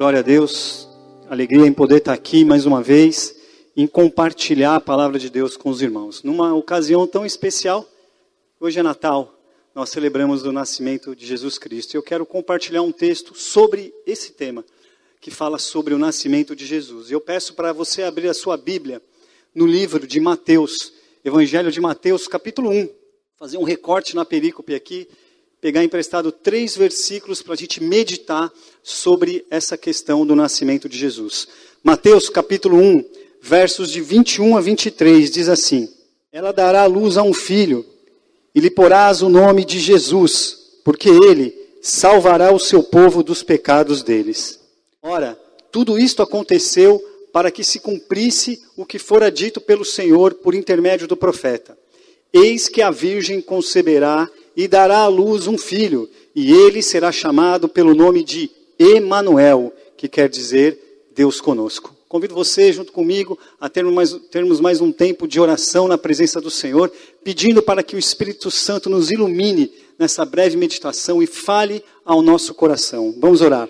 Glória a Deus. Alegria em poder estar aqui mais uma vez, em compartilhar a palavra de Deus com os irmãos. Numa ocasião tão especial, hoje é Natal, nós celebramos o nascimento de Jesus Cristo. Eu quero compartilhar um texto sobre esse tema, que fala sobre o nascimento de Jesus. Eu peço para você abrir a sua Bíblia no livro de Mateus, Evangelho de Mateus, capítulo 1. Fazer um recorte na perícope aqui pegar emprestado três versículos para a gente meditar sobre essa questão do nascimento de Jesus. Mateus capítulo 1, versos de 21 a 23, diz assim: Ela dará luz a um filho, e lhe porás o nome de Jesus, porque ele salvará o seu povo dos pecados deles. Ora, tudo isto aconteceu para que se cumprisse o que fora dito pelo Senhor por intermédio do profeta. Eis que a virgem conceberá e dará à luz um filho, e ele será chamado pelo nome de Emanuel, que quer dizer Deus conosco. Convido você, junto comigo, a termos mais, termos mais um tempo de oração na presença do Senhor, pedindo para que o Espírito Santo nos ilumine nessa breve meditação e fale ao nosso coração. Vamos orar.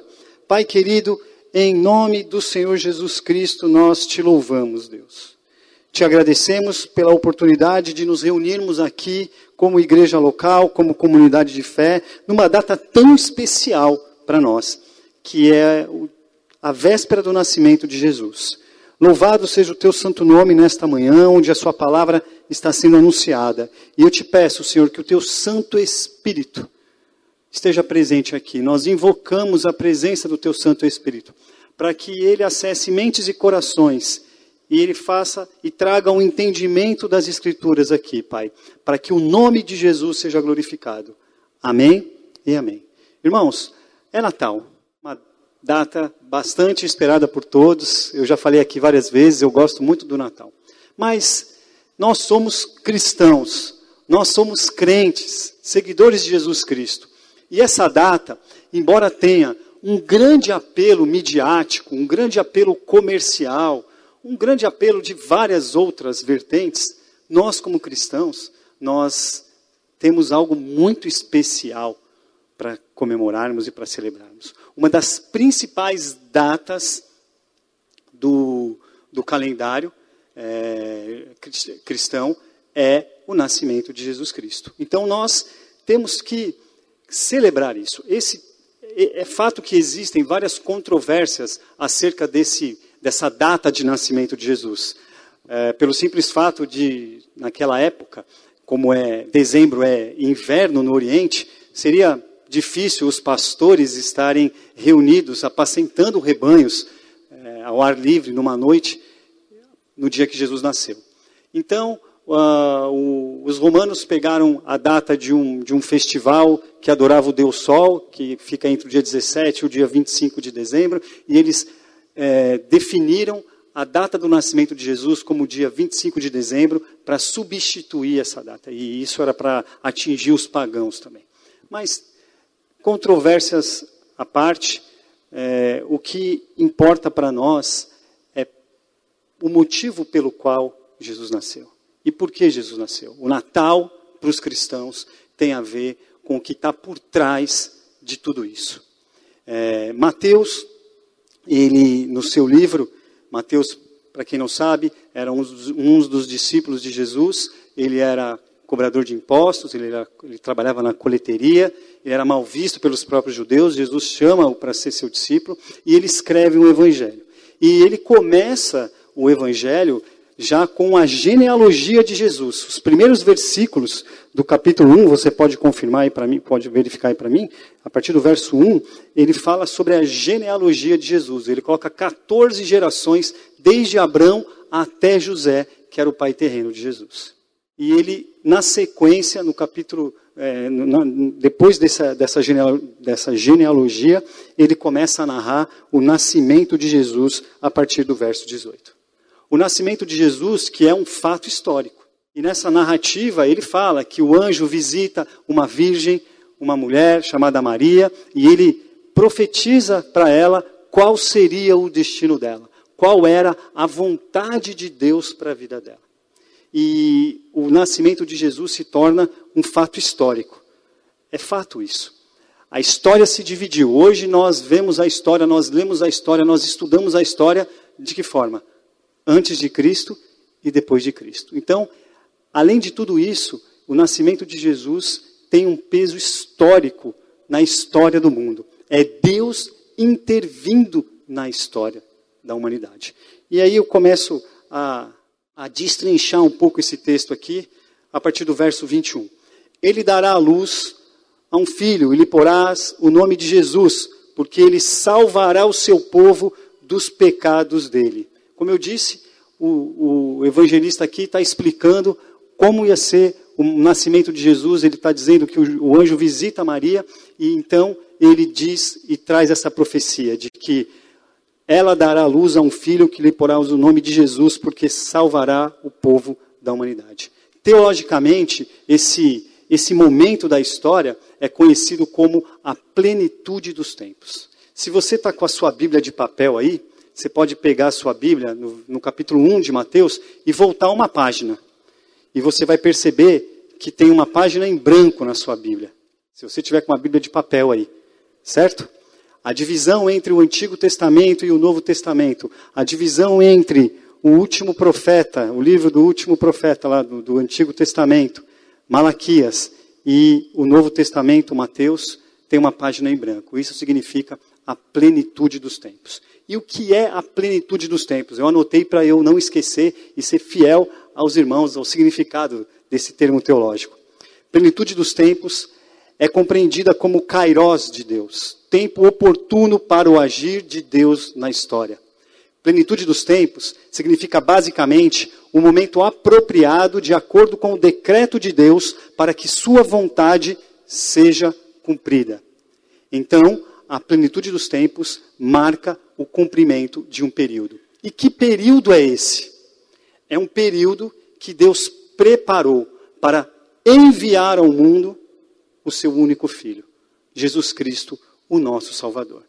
Pai querido, em nome do Senhor Jesus Cristo, nós te louvamos, Deus. Te agradecemos pela oportunidade de nos reunirmos aqui como igreja local, como comunidade de fé, numa data tão especial para nós, que é a véspera do nascimento de Jesus. Louvado seja o teu santo nome nesta manhã, onde a sua palavra está sendo anunciada. E eu te peço, Senhor, que o teu Santo Espírito esteja presente aqui. Nós invocamos a presença do teu Santo Espírito, para que ele acesse mentes e corações e ele faça e traga um entendimento das Escrituras aqui, Pai, para que o nome de Jesus seja glorificado. Amém e amém. Irmãos, é Natal, uma data bastante esperada por todos. Eu já falei aqui várias vezes, eu gosto muito do Natal. Mas nós somos cristãos, nós somos crentes, seguidores de Jesus Cristo. E essa data, embora tenha um grande apelo midiático, um grande apelo comercial, um grande apelo de várias outras vertentes, nós como cristãos, nós temos algo muito especial para comemorarmos e para celebrarmos. Uma das principais datas do, do calendário é, cristão é o nascimento de Jesus Cristo. Então nós temos que celebrar isso. Esse é, é fato que existem várias controvérsias acerca desse dessa data de nascimento de Jesus. É, pelo simples fato de, naquela época, como é dezembro é inverno no Oriente, seria difícil os pastores estarem reunidos, apacentando rebanhos é, ao ar livre numa noite, no dia que Jesus nasceu. Então, uh, o, os romanos pegaram a data de um, de um festival que adorava o Deus Sol, que fica entre o dia 17 e o dia 25 de dezembro, e eles é, definiram a data do nascimento de Jesus como dia 25 de dezembro para substituir essa data. E isso era para atingir os pagãos também. Mas, controvérsias à parte, é, o que importa para nós é o motivo pelo qual Jesus nasceu. E por que Jesus nasceu? O Natal, para os cristãos, tem a ver com o que está por trás de tudo isso. É, Mateus ele, no seu livro, Mateus, para quem não sabe, era um dos, um dos, discípulos de Jesus, ele era cobrador de impostos, ele, era, ele trabalhava na coleteria, ele era mal visto pelos próprios judeus, Jesus chama-o para ser seu discípulo, e ele escreve um evangelho. E ele começa o evangelho já com a genealogia de Jesus. Os primeiros versículos do capítulo 1, você pode confirmar aí para mim, pode verificar aí para mim, a partir do verso 1, ele fala sobre a genealogia de Jesus. Ele coloca 14 gerações, desde Abraão até José, que era o pai terreno de Jesus. E ele, na sequência, no capítulo, é, na, depois dessa, dessa, dessa genealogia, ele começa a narrar o nascimento de Jesus a partir do verso 18 o nascimento de Jesus, que é um fato histórico. E nessa narrativa ele fala que o anjo visita uma virgem, uma mulher chamada Maria, e ele profetiza para ela qual seria o destino dela, qual era a vontade de Deus para a vida dela. E o nascimento de Jesus se torna um fato histórico. É fato isso. A história se dividiu. Hoje nós vemos a história, nós lemos a história, nós estudamos a história de que forma? Antes de Cristo e depois de Cristo. Então, além de tudo isso, o nascimento de Jesus tem um peso histórico na história do mundo. É Deus intervindo na história da humanidade. E aí eu começo a, a destrinchar um pouco esse texto aqui, a partir do verso 21. Ele dará à luz a um filho, e lhe porás o nome de Jesus, porque ele salvará o seu povo dos pecados dele. Como eu disse, o, o evangelista aqui está explicando como ia ser o nascimento de Jesus. Ele está dizendo que o, o anjo visita Maria, e então ele diz e traz essa profecia de que ela dará luz a um filho que lhe porá o nome de Jesus, porque salvará o povo da humanidade. Teologicamente, esse, esse momento da história é conhecido como a plenitude dos tempos. Se você está com a sua Bíblia de papel aí, você pode pegar a sua Bíblia no, no capítulo 1 de Mateus e voltar uma página. E você vai perceber que tem uma página em branco na sua Bíblia. Se você tiver com uma Bíblia de papel aí, certo? A divisão entre o Antigo Testamento e o Novo Testamento, a divisão entre o último profeta, o livro do último profeta lá do, do Antigo Testamento, Malaquias, e o Novo Testamento, Mateus, tem uma página em branco. Isso significa a plenitude dos tempos. E o que é a plenitude dos tempos? Eu anotei para eu não esquecer e ser fiel aos irmãos, ao significado desse termo teológico. Plenitude dos tempos é compreendida como kairos de Deus, tempo oportuno para o agir de Deus na história. Plenitude dos tempos significa basicamente o momento apropriado de acordo com o decreto de Deus para que sua vontade seja cumprida. Então, a plenitude dos tempos marca o cumprimento de um período. E que período é esse? É um período que Deus preparou para enviar ao mundo o seu único filho, Jesus Cristo, o nosso Salvador.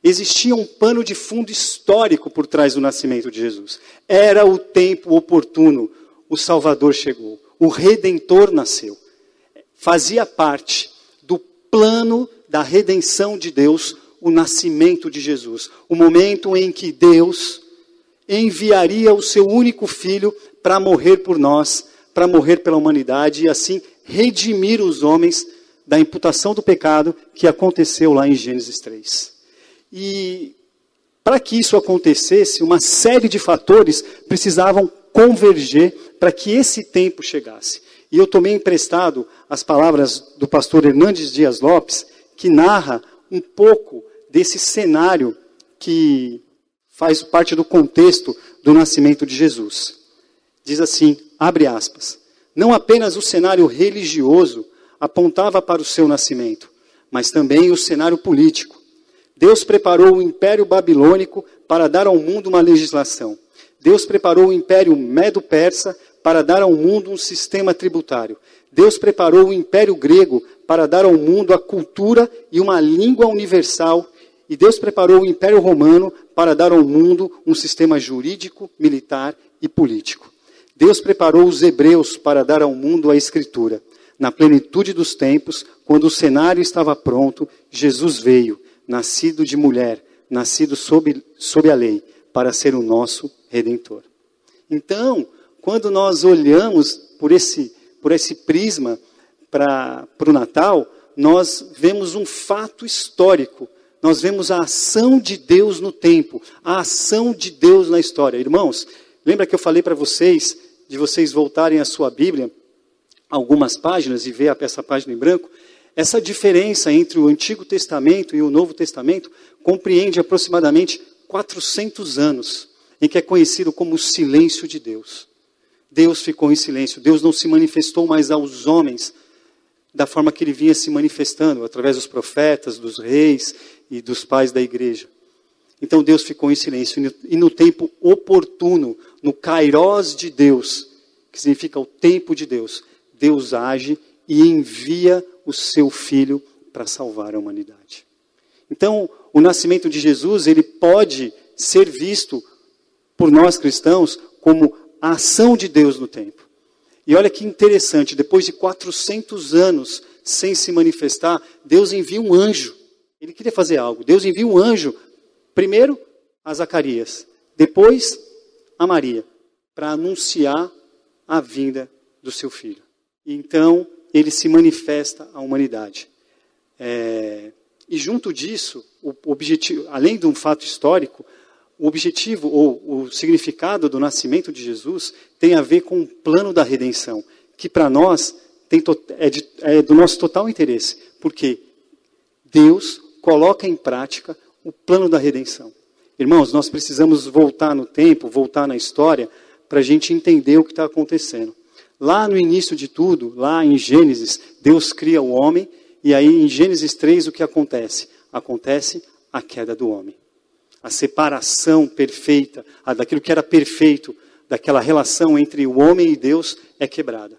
Existia um pano de fundo histórico por trás do nascimento de Jesus. Era o tempo oportuno. O Salvador chegou. O Redentor nasceu. Fazia parte do plano da redenção de Deus o nascimento de Jesus. O momento em que Deus enviaria o seu único filho para morrer por nós, para morrer pela humanidade e assim redimir os homens da imputação do pecado que aconteceu lá em Gênesis 3. E para que isso acontecesse, uma série de fatores precisavam converger para que esse tempo chegasse. E eu tomei emprestado as palavras do pastor Hernandes Dias Lopes, que narra um pouco desse cenário que faz parte do contexto do nascimento de Jesus. Diz assim, abre aspas, não apenas o cenário religioso apontava para o seu nascimento, mas também o cenário político. Deus preparou o Império Babilônico para dar ao mundo uma legislação. Deus preparou o Império Medo-Persa para dar ao mundo um sistema tributário. Deus preparou o Império Grego para dar ao mundo a cultura e uma língua universal. E Deus preparou o Império Romano para dar ao mundo um sistema jurídico, militar e político. Deus preparou os hebreus para dar ao mundo a Escritura. Na plenitude dos tempos, quando o cenário estava pronto, Jesus veio nascido de mulher, nascido sob, sob a lei, para ser o nosso redentor. Então, quando nós olhamos por esse, por esse prisma para o Natal, nós vemos um fato histórico. Nós vemos a ação de Deus no tempo, a ação de Deus na história. Irmãos, lembra que eu falei para vocês de vocês voltarem a sua Bíblia algumas páginas e ver essa página em branco? Essa diferença entre o Antigo Testamento e o Novo Testamento compreende aproximadamente 400 anos, em que é conhecido como o silêncio de Deus. Deus ficou em silêncio, Deus não se manifestou mais aos homens da forma que ele vinha se manifestando, através dos profetas, dos reis e dos pais da igreja. Então Deus ficou em silêncio, e no tempo oportuno, no kairós de Deus, que significa o tempo de Deus, Deus age e envia o seu filho para salvar a humanidade. Então, o nascimento de Jesus, ele pode ser visto por nós cristãos como a ação de Deus no tempo. E olha que interessante, depois de 400 anos sem se manifestar, Deus envia um anjo. Ele queria fazer algo. Deus envia um anjo, primeiro a Zacarias, depois a Maria, para anunciar a vinda do seu filho. Então, ele se manifesta à humanidade. É, e junto disso, o objetivo, além de um fato histórico, o objetivo ou o significado do nascimento de Jesus tem a ver com o plano da redenção, que para nós é, de, é do nosso total interesse, porque Deus coloca em prática o plano da redenção. Irmãos, nós precisamos voltar no tempo, voltar na história, para a gente entender o que está acontecendo. Lá no início de tudo, lá em Gênesis, Deus cria o homem, e aí em Gênesis 3 o que acontece? Acontece a queda do homem. A separação perfeita, a daquilo que era perfeito, daquela relação entre o homem e Deus é quebrada.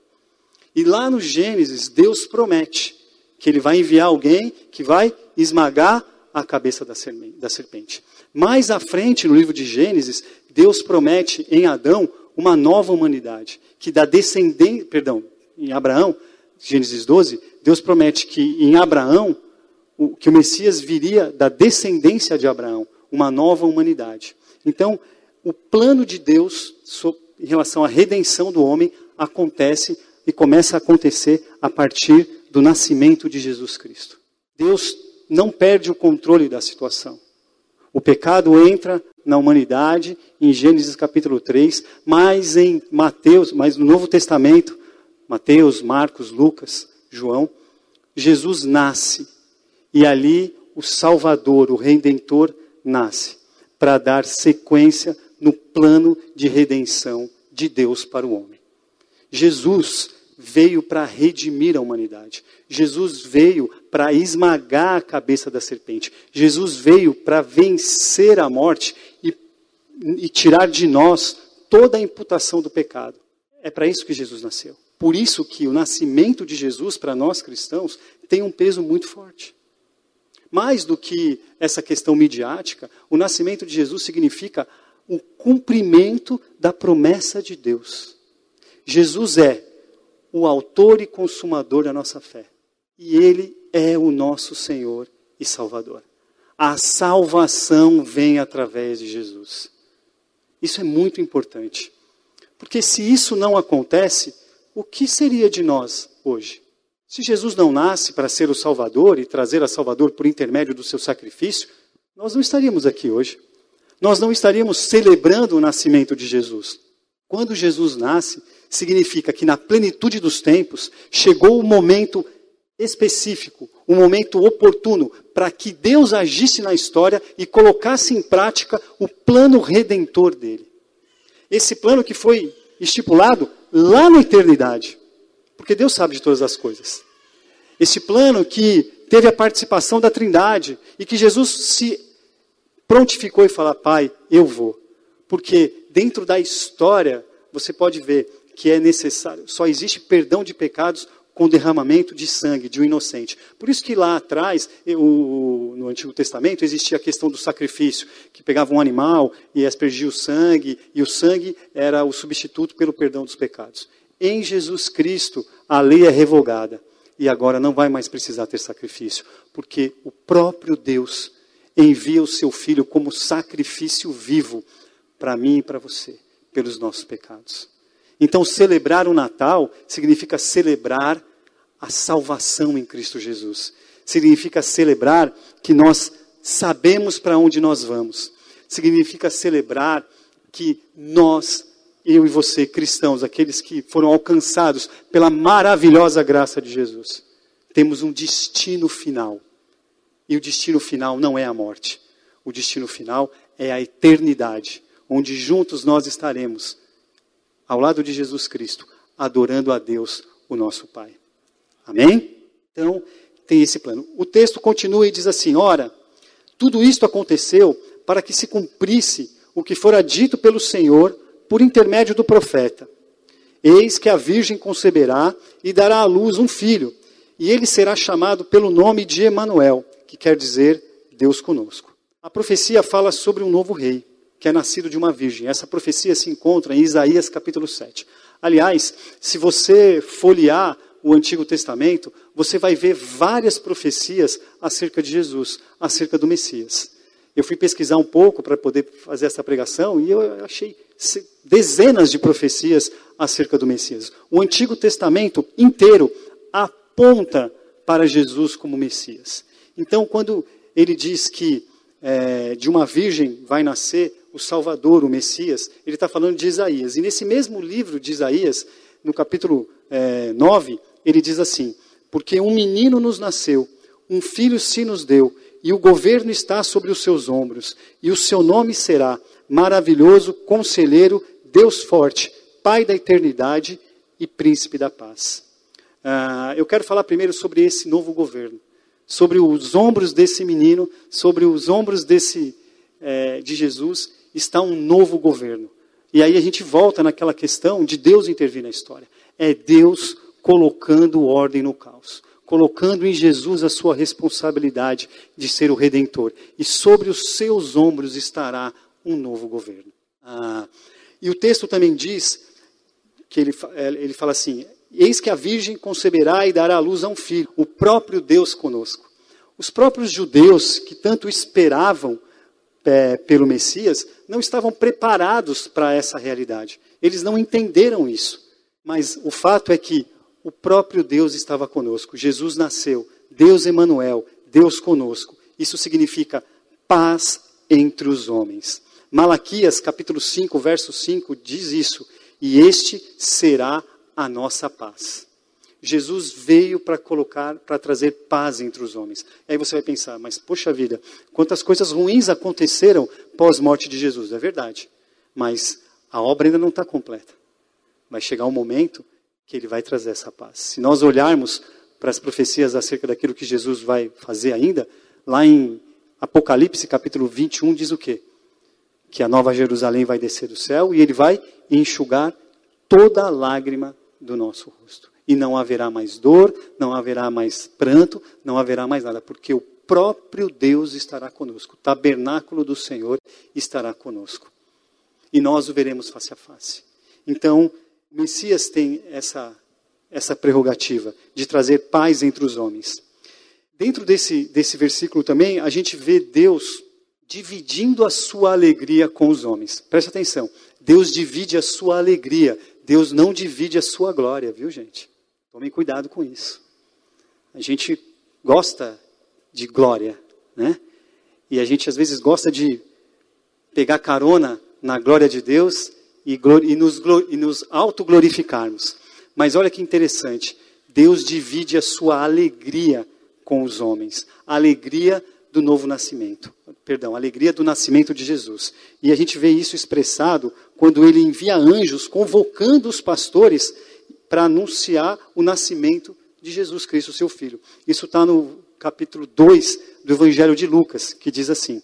E lá no Gênesis, Deus promete que ele vai enviar alguém que vai esmagar a cabeça da serpente. Mais à frente, no livro de Gênesis, Deus promete em Adão uma nova humanidade, que da descendência, perdão, em Abraão, Gênesis 12, Deus promete que em Abraão, o, que o Messias viria da descendência de Abraão, uma nova humanidade. Então, o plano de Deus em relação à redenção do homem acontece e começa a acontecer a partir do nascimento de Jesus Cristo. Deus não perde o controle da situação. O pecado entra na humanidade em Gênesis capítulo 3, mas em Mateus, mas no Novo Testamento, Mateus, Marcos, Lucas, João, Jesus nasce e ali o Salvador, o Redentor nasce para dar sequência no plano de redenção de Deus para o homem. Jesus veio para redimir a humanidade. Jesus veio para esmagar a cabeça da serpente. Jesus veio para vencer a morte e, e tirar de nós toda a imputação do pecado. É para isso que Jesus nasceu. Por isso que o nascimento de Jesus para nós cristãos tem um peso muito forte. Mais do que essa questão midiática, o nascimento de Jesus significa o cumprimento da promessa de Deus. Jesus é o autor e consumador da nossa fé. E ele é o nosso Senhor e Salvador. A salvação vem através de Jesus. Isso é muito importante. Porque se isso não acontece, o que seria de nós hoje? Se Jesus não nasce para ser o Salvador e trazer a Salvador por intermédio do seu sacrifício, nós não estaríamos aqui hoje. Nós não estaríamos celebrando o nascimento de Jesus. Quando Jesus nasce, significa que na plenitude dos tempos chegou o momento específico, um momento oportuno para que Deus agisse na história e colocasse em prática o plano redentor dele. Esse plano que foi estipulado lá na eternidade, porque Deus sabe de todas as coisas. Esse plano que teve a participação da Trindade e que Jesus se prontificou e falou: Pai, eu vou. Porque dentro da história você pode ver que é necessário, só existe perdão de pecados com derramamento de sangue de um inocente. Por isso que lá atrás, eu, no Antigo Testamento, existia a questão do sacrifício, que pegava um animal e aspergia o sangue, e o sangue era o substituto pelo perdão dos pecados. Em Jesus Cristo, a lei é revogada, e agora não vai mais precisar ter sacrifício, porque o próprio Deus envia o seu Filho como sacrifício vivo para mim e para você, pelos nossos pecados. Então, celebrar o Natal significa celebrar a salvação em Cristo Jesus. Significa celebrar que nós sabemos para onde nós vamos. Significa celebrar que nós, eu e você, cristãos, aqueles que foram alcançados pela maravilhosa graça de Jesus, temos um destino final. E o destino final não é a morte. O destino final é a eternidade, onde juntos nós estaremos ao lado de Jesus Cristo, adorando a Deus, o nosso Pai. Amém? Então, tem esse plano. O texto continua e diz assim: Ora, tudo isto aconteceu para que se cumprisse o que fora dito pelo Senhor por intermédio do profeta. Eis que a virgem conceberá e dará à luz um filho, e ele será chamado pelo nome de Emanuel, que quer dizer Deus conosco. A profecia fala sobre um novo rei que é nascido de uma virgem. Essa profecia se encontra em Isaías capítulo 7. Aliás, se você folhear o Antigo Testamento, você vai ver várias profecias acerca de Jesus, acerca do Messias. Eu fui pesquisar um pouco para poder fazer essa pregação e eu achei dezenas de profecias acerca do Messias. O Antigo Testamento inteiro aponta para Jesus como Messias. Então, quando ele diz que é, de uma virgem vai nascer o Salvador, o Messias, ele está falando de Isaías. E nesse mesmo livro de Isaías, no capítulo é, 9, ele diz assim: Porque um menino nos nasceu, um filho se nos deu, e o governo está sobre os seus ombros, e o seu nome será Maravilhoso, Conselheiro, Deus Forte, Pai da Eternidade e Príncipe da Paz. Ah, eu quero falar primeiro sobre esse novo governo, sobre os ombros desse menino, sobre os ombros desse é, de Jesus está um novo governo. E aí a gente volta naquela questão de Deus intervir na história. É Deus colocando ordem no caos, colocando em Jesus a sua responsabilidade de ser o redentor. E sobre os seus ombros estará um novo governo. Ah, e o texto também diz que ele, é, ele fala assim: Eis que a Virgem conceberá e dará à luz a um filho, o próprio Deus conosco. Os próprios judeus que tanto esperavam é, pelo Messias não estavam preparados para essa realidade. Eles não entenderam isso. Mas o fato é que o próprio Deus estava conosco. Jesus nasceu. Deus Emanuel, Deus conosco. Isso significa paz entre os homens. Malaquias capítulo 5, verso 5 diz isso. E este será a nossa paz. Jesus veio para colocar, para trazer paz entre os homens. Aí você vai pensar, mas poxa vida, quantas coisas ruins aconteceram pós-morte de Jesus. É verdade. Mas a obra ainda não está completa. Vai chegar um momento que ele vai trazer essa paz. Se nós olharmos para as profecias acerca daquilo que Jesus vai fazer ainda, lá em Apocalipse capítulo 21 diz o quê? Que a nova Jerusalém vai descer do céu e ele vai enxugar toda a lágrima do nosso rosto e não haverá mais dor, não haverá mais pranto, não haverá mais nada, porque o próprio Deus estará conosco, o tabernáculo do Senhor estará conosco. E nós o veremos face a face. Então, o Messias tem essa, essa prerrogativa de trazer paz entre os homens. Dentro desse, desse versículo também, a gente vê Deus dividindo a sua alegria com os homens. Preste atenção. Deus divide a sua alegria. Deus não divide a sua glória, viu, gente? Tomem cuidado com isso. A gente gosta de glória, né? E a gente às vezes gosta de pegar carona na glória de Deus e, e nos, nos autoglorificarmos. Mas olha que interessante. Deus divide a sua alegria com os homens. Alegria do novo nascimento. Perdão, a alegria do nascimento de Jesus. E a gente vê isso expressado quando ele envia anjos convocando os pastores para anunciar o nascimento de Jesus Cristo, seu Filho. Isso está no capítulo 2 do Evangelho de Lucas, que diz assim: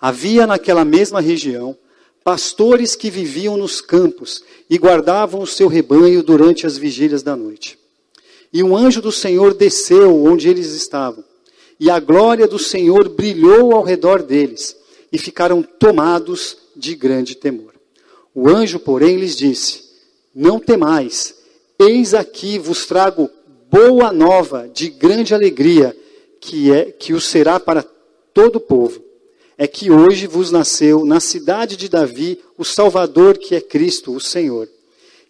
Havia naquela mesma região pastores que viviam nos campos e guardavam o seu rebanho durante as vigílias da noite. E um anjo do Senhor desceu onde eles estavam, e a glória do Senhor brilhou ao redor deles, e ficaram tomados de grande temor. O anjo, porém, lhes disse: Não temais, Eis aqui vos trago boa nova de grande alegria, que é que o será para todo o povo. É que hoje vos nasceu na cidade de Davi o Salvador, que é Cristo, o Senhor.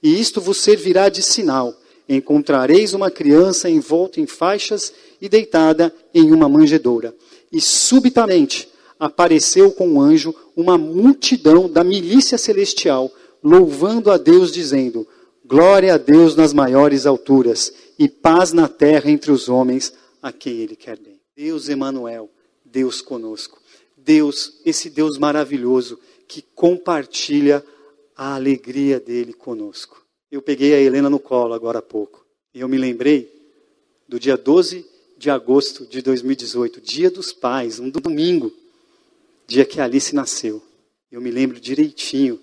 E isto vos servirá de sinal: encontrareis uma criança envolta em faixas e deitada em uma manjedoura. E subitamente apareceu com um anjo uma multidão da milícia celestial, louvando a Deus, dizendo: Glória a Deus nas maiores alturas e paz na terra entre os homens a quem Ele quer bem. Deus Emanuel, Deus conosco. Deus, esse Deus maravilhoso que compartilha a alegria dele conosco. Eu peguei a Helena no colo agora há pouco e eu me lembrei do dia 12 de agosto de 2018, dia dos pais, um domingo, dia que a Alice nasceu. Eu me lembro direitinho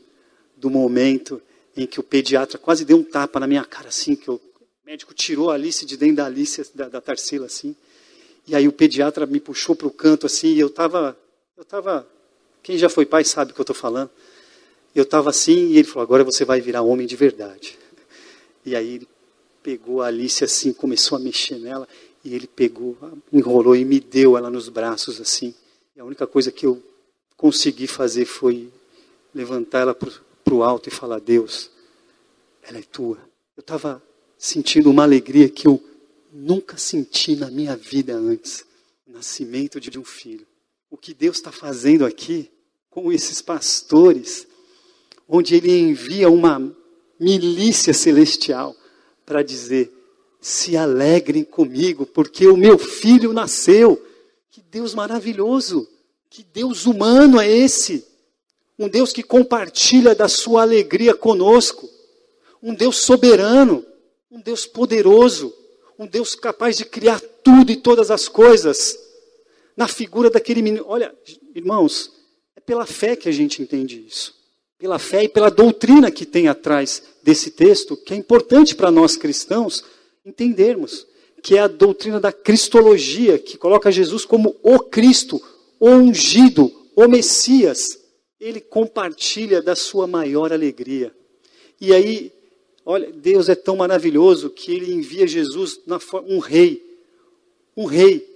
do momento em que o pediatra quase deu um tapa na minha cara, assim, que o médico tirou a Alice de dentro da Alice, da, da Tarsila, assim. E aí o pediatra me puxou para o canto, assim, e eu estava, eu estava, quem já foi pai sabe o que eu estou falando. Eu estava assim, e ele falou, agora você vai virar homem de verdade. E aí ele pegou a Alice assim, começou a mexer nela, e ele pegou, enrolou e me deu ela nos braços assim. E a única coisa que eu consegui fazer foi levantar ela para o alto e falar: Deus, ela é tua. Eu estava sentindo uma alegria que eu nunca senti na minha vida antes o nascimento de um filho. O que Deus está fazendo aqui com esses pastores, onde Ele envia uma milícia celestial para dizer: se alegrem comigo, porque o meu filho nasceu. Que Deus maravilhoso! Que Deus humano é esse? Um Deus que compartilha da sua alegria conosco. Um Deus soberano. Um Deus poderoso. Um Deus capaz de criar tudo e todas as coisas. Na figura daquele menino. Olha, irmãos, é pela fé que a gente entende isso. Pela fé e pela doutrina que tem atrás desse texto, que é importante para nós cristãos entendermos. Que é a doutrina da cristologia, que coloca Jesus como o Cristo, o ungido, o Messias. Ele compartilha da sua maior alegria. E aí, olha, Deus é tão maravilhoso que ele envia Jesus na um rei, um rei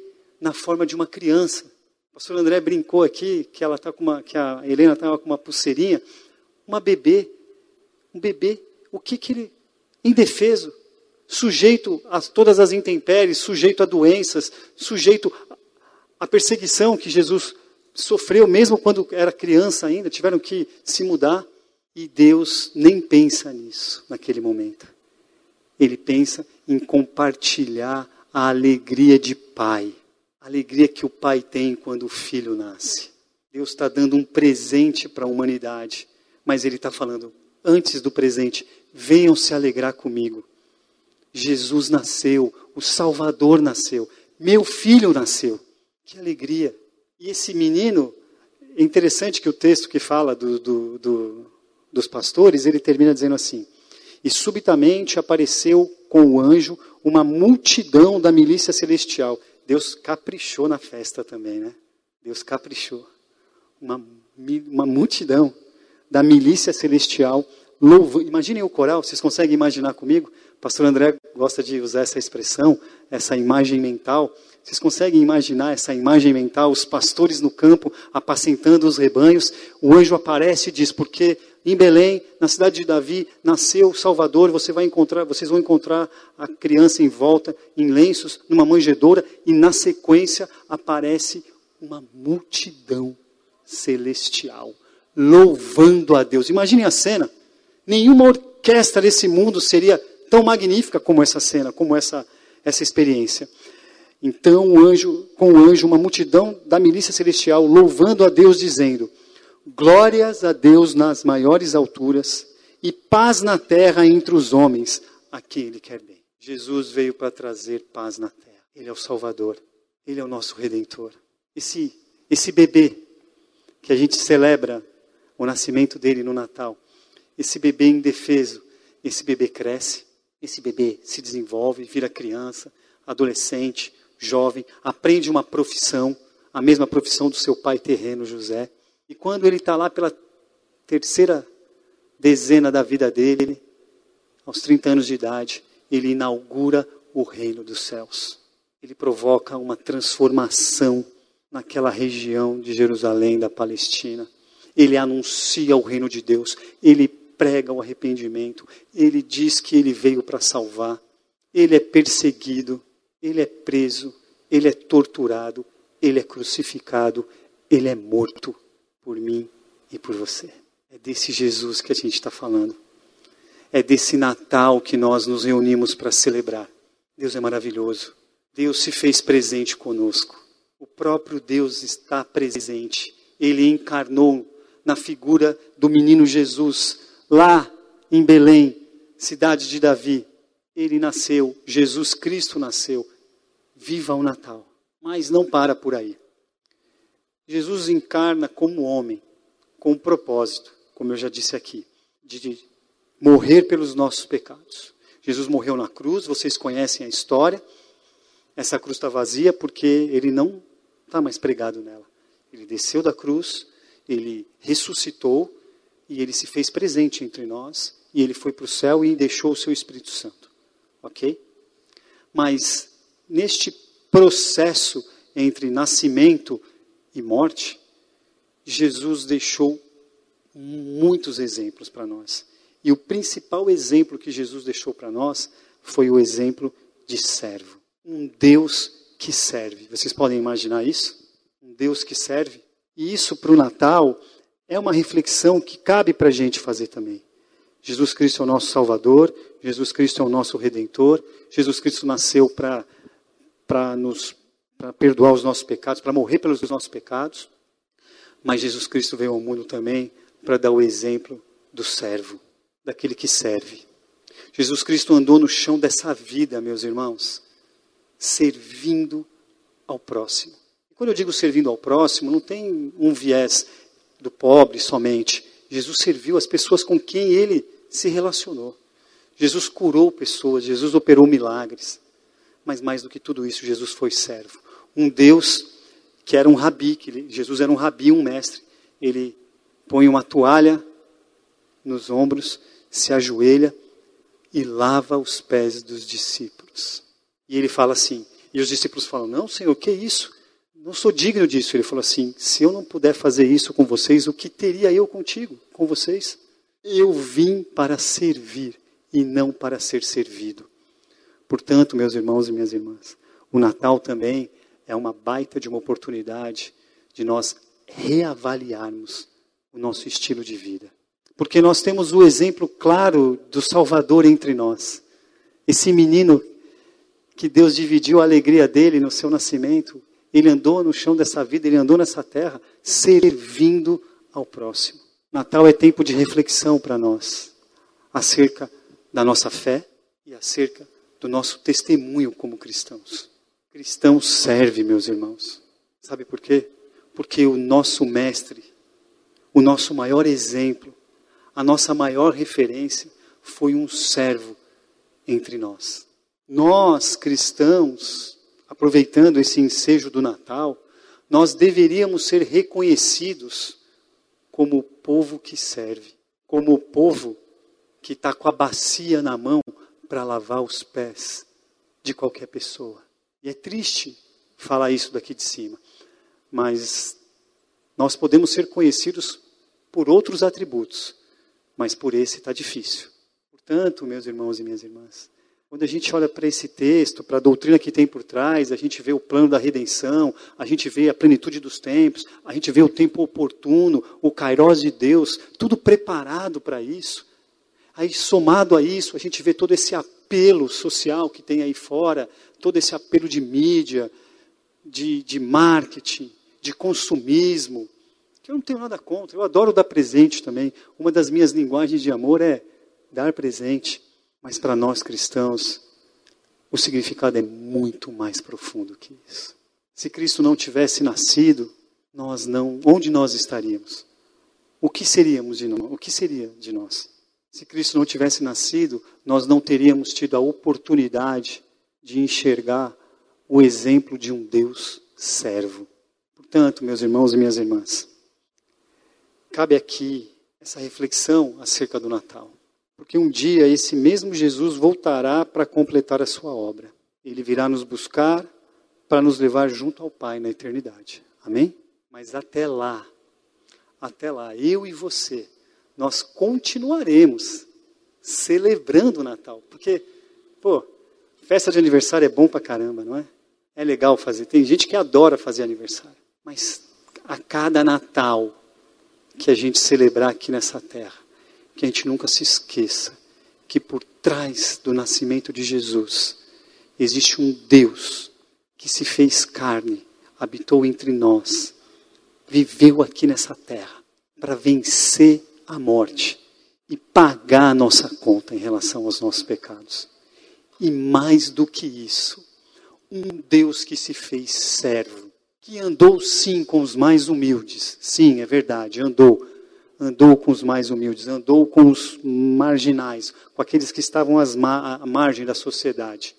na forma de uma criança. O pastor André brincou aqui que ela tá com uma, que a Helena estava com uma pulseirinha, uma bebê, um bebê. O que que ele indefeso, sujeito a todas as intempéries, sujeito a doenças, sujeito à perseguição que Jesus sofreu mesmo quando era criança ainda, tiveram que se mudar. E Deus nem pensa nisso naquele momento. Ele pensa em compartilhar a alegria de pai, a alegria que o pai tem quando o filho nasce. Deus está dando um presente para a humanidade, mas Ele está falando, antes do presente, venham se alegrar comigo. Jesus nasceu, o Salvador nasceu, meu filho nasceu. Que alegria! E esse menino, é interessante que o texto que fala do, do, do, dos pastores, ele termina dizendo assim: E subitamente apareceu com o anjo uma multidão da milícia celestial. Deus caprichou na festa também, né? Deus caprichou. Uma, uma multidão da milícia celestial. Louvo. Imaginem o coral, vocês conseguem imaginar comigo? Pastor André gosta de usar essa expressão, essa imagem mental. Vocês conseguem imaginar essa imagem mental? Os pastores no campo apacentando os rebanhos. O anjo aparece e diz: Porque em Belém, na cidade de Davi, nasceu o Salvador. Você vai encontrar, vocês vão encontrar a criança em volta, em lenços, numa manjedoura. E na sequência aparece uma multidão celestial louvando a Deus. Imaginem a cena. Nenhuma orquestra desse mundo seria tão magnífica como essa cena, como essa, essa experiência. Então o anjo, com o anjo, uma multidão da milícia celestial louvando a Deus, dizendo: Glórias a Deus nas maiores alturas e paz na terra entre os homens, a quem Ele quer bem. Jesus veio para trazer paz na terra. Ele é o Salvador. Ele é o nosso Redentor. Esse, esse bebê que a gente celebra o nascimento dele no Natal, esse bebê indefeso, esse bebê cresce, esse bebê se desenvolve, vira criança, adolescente, jovem, aprende uma profissão, a mesma profissão do seu pai terreno, José. E quando ele está lá pela terceira dezena da vida dele, aos 30 anos de idade, ele inaugura o reino dos céus. Ele provoca uma transformação naquela região de Jerusalém, da Palestina. Ele anuncia o reino de Deus. Ele prega o arrependimento, ele diz que ele veio para salvar, ele é perseguido, ele é preso, ele é torturado, ele é crucificado, ele é morto por mim e por você. É desse Jesus que a gente está falando. É desse Natal que nós nos reunimos para celebrar. Deus é maravilhoso. Deus se fez presente conosco. O próprio Deus está presente. Ele encarnou na figura do menino Jesus, lá em Belém, cidade de Davi, ele nasceu, Jesus Cristo nasceu. Viva o Natal. Mas não para por aí. Jesus encarna como homem, com um propósito, como eu já disse aqui, de morrer pelos nossos pecados. Jesus morreu na cruz, vocês conhecem a história. Essa cruz está vazia porque ele não está mais pregado nela. Ele desceu da cruz, ele ressuscitou e ele se fez presente entre nós, e ele foi para o céu e deixou o seu Espírito Santo. ok? Mas neste processo entre nascimento e morte, Jesus deixou muitos exemplos para nós. E o principal exemplo que Jesus deixou para nós foi o exemplo de servo. Um Deus que serve. Vocês podem imaginar isso? Um Deus que serve? E isso para o Natal é uma reflexão que cabe para a gente fazer também. Jesus Cristo é o nosso Salvador, Jesus Cristo é o nosso Redentor, Jesus Cristo nasceu para nos perdoar os nossos pecados, para morrer pelos nossos pecados, mas Jesus Cristo veio ao mundo também para dar o exemplo do servo, daquele que serve. Jesus Cristo andou no chão dessa vida, meus irmãos, servindo ao próximo. Quando eu digo servindo ao próximo, não tem um viés do pobre somente. Jesus serviu as pessoas com quem ele se relacionou. Jesus curou pessoas, Jesus operou milagres. Mas mais do que tudo isso, Jesus foi servo. Um Deus que era um rabi, que ele, Jesus era um rabi, um mestre. Ele põe uma toalha nos ombros, se ajoelha e lava os pés dos discípulos. E ele fala assim, e os discípulos falam: Não, Senhor, que isso? Não sou digno disso. Ele falou assim: Se eu não puder fazer isso com vocês, o que teria eu contigo, com vocês? Eu vim para servir e não para ser servido. Portanto, meus irmãos e minhas irmãs, o Natal também é uma baita de uma oportunidade de nós reavaliarmos o nosso estilo de vida. Porque nós temos o exemplo claro do Salvador entre nós. Esse menino que Deus dividiu a alegria dele no seu nascimento, ele andou no chão dessa vida, ele andou nessa terra, servindo ao próximo. Natal é tempo de reflexão para nós acerca da nossa fé e acerca do nosso testemunho como cristãos. Cristão serve, meus irmãos. Sabe por quê? Porque o nosso mestre, o nosso maior exemplo, a nossa maior referência foi um servo entre nós. Nós, cristãos, aproveitando esse ensejo do Natal, nós deveríamos ser reconhecidos como o povo que serve, como o povo que está com a bacia na mão para lavar os pés de qualquer pessoa. E é triste falar isso daqui de cima, mas nós podemos ser conhecidos por outros atributos, mas por esse está difícil. Portanto, meus irmãos e minhas irmãs, quando a gente olha para esse texto, para a doutrina que tem por trás, a gente vê o plano da redenção, a gente vê a plenitude dos tempos, a gente vê o tempo oportuno, o kairós de Deus, tudo preparado para isso. Aí, somado a isso, a gente vê todo esse apelo social que tem aí fora, todo esse apelo de mídia, de, de marketing, de consumismo, que eu não tenho nada contra, eu adoro dar presente também. Uma das minhas linguagens de amor é dar presente. Mas para nós cristãos, o significado é muito mais profundo que isso. Se Cristo não tivesse nascido, nós não, onde nós estaríamos? O que seríamos de nós? O que seria de nós? Se Cristo não tivesse nascido, nós não teríamos tido a oportunidade de enxergar o exemplo de um Deus servo. Portanto, meus irmãos e minhas irmãs, cabe aqui essa reflexão acerca do Natal. Porque um dia esse mesmo Jesus voltará para completar a sua obra. Ele virá nos buscar para nos levar junto ao Pai na eternidade. Amém? Mas até lá, até lá, eu e você, nós continuaremos celebrando o Natal. Porque, pô, festa de aniversário é bom pra caramba, não é? É legal fazer. Tem gente que adora fazer aniversário. Mas a cada Natal que a gente celebrar aqui nessa terra, que a gente nunca se esqueça que por trás do nascimento de Jesus existe um Deus que se fez carne, habitou entre nós, viveu aqui nessa terra para vencer a morte e pagar a nossa conta em relação aos nossos pecados. E mais do que isso, um Deus que se fez servo, que andou sim com os mais humildes. Sim, é verdade, andou andou com os mais humildes, andou com os marginais, com aqueles que estavam à margem da sociedade,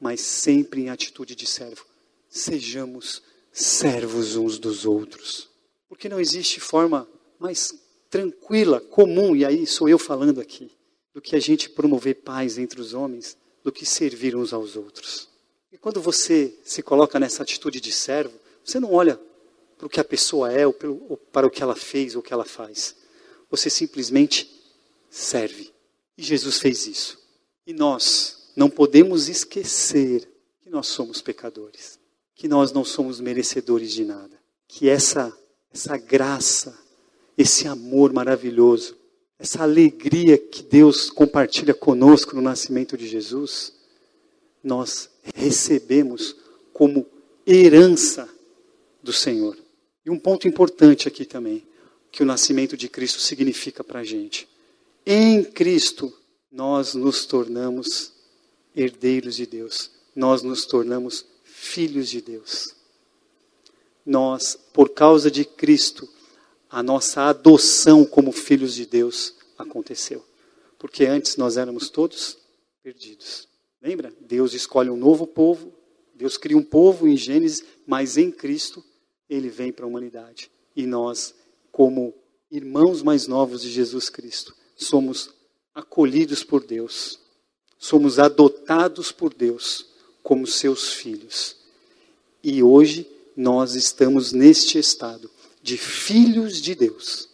mas sempre em atitude de servo. Sejamos servos uns dos outros. Porque não existe forma mais tranquila, comum, e aí sou eu falando aqui, do que a gente promover paz entre os homens, do que servir uns aos outros. E quando você se coloca nessa atitude de servo, você não olha para o que a pessoa é ou para o que ela fez ou o que ela faz. Você simplesmente serve. E Jesus fez isso. E nós não podemos esquecer que nós somos pecadores, que nós não somos merecedores de nada, que essa essa graça, esse amor maravilhoso, essa alegria que Deus compartilha conosco no nascimento de Jesus, nós recebemos como herança do Senhor. E um ponto importante aqui também, que o nascimento de Cristo significa para a gente. Em Cristo, nós nos tornamos herdeiros de Deus, nós nos tornamos filhos de Deus. Nós, por causa de Cristo, a nossa adoção como filhos de Deus aconteceu. Porque antes nós éramos todos perdidos. Lembra? Deus escolhe um novo povo, Deus cria um povo em Gênesis, mas em Cristo ele vem para a humanidade. E nós, como irmãos mais novos de Jesus Cristo, somos acolhidos por Deus, somos adotados por Deus como seus filhos. E hoje nós estamos neste estado de filhos de Deus.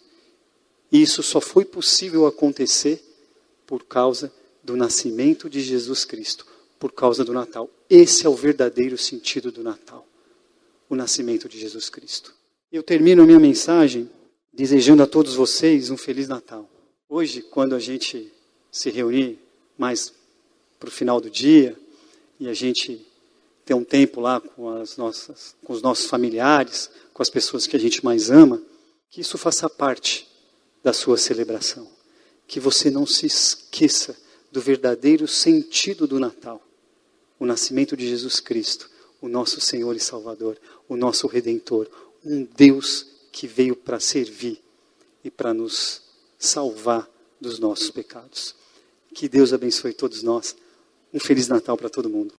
E isso só foi possível acontecer por causa do nascimento de Jesus Cristo, por causa do Natal. Esse é o verdadeiro sentido do Natal, o nascimento de Jesus Cristo. Eu termino a minha mensagem desejando a todos vocês um Feliz Natal. Hoje, quando a gente se reunir mais para o final do dia e a gente ter um tempo lá com, as nossas, com os nossos familiares, com as pessoas que a gente mais ama, que isso faça parte da sua celebração. Que você não se esqueça do verdadeiro sentido do Natal o nascimento de Jesus Cristo, o nosso Senhor e Salvador, o nosso Redentor, um Deus que veio para servir e para nos salvar dos nossos pecados. Que Deus abençoe todos nós. Um Feliz Natal para todo mundo.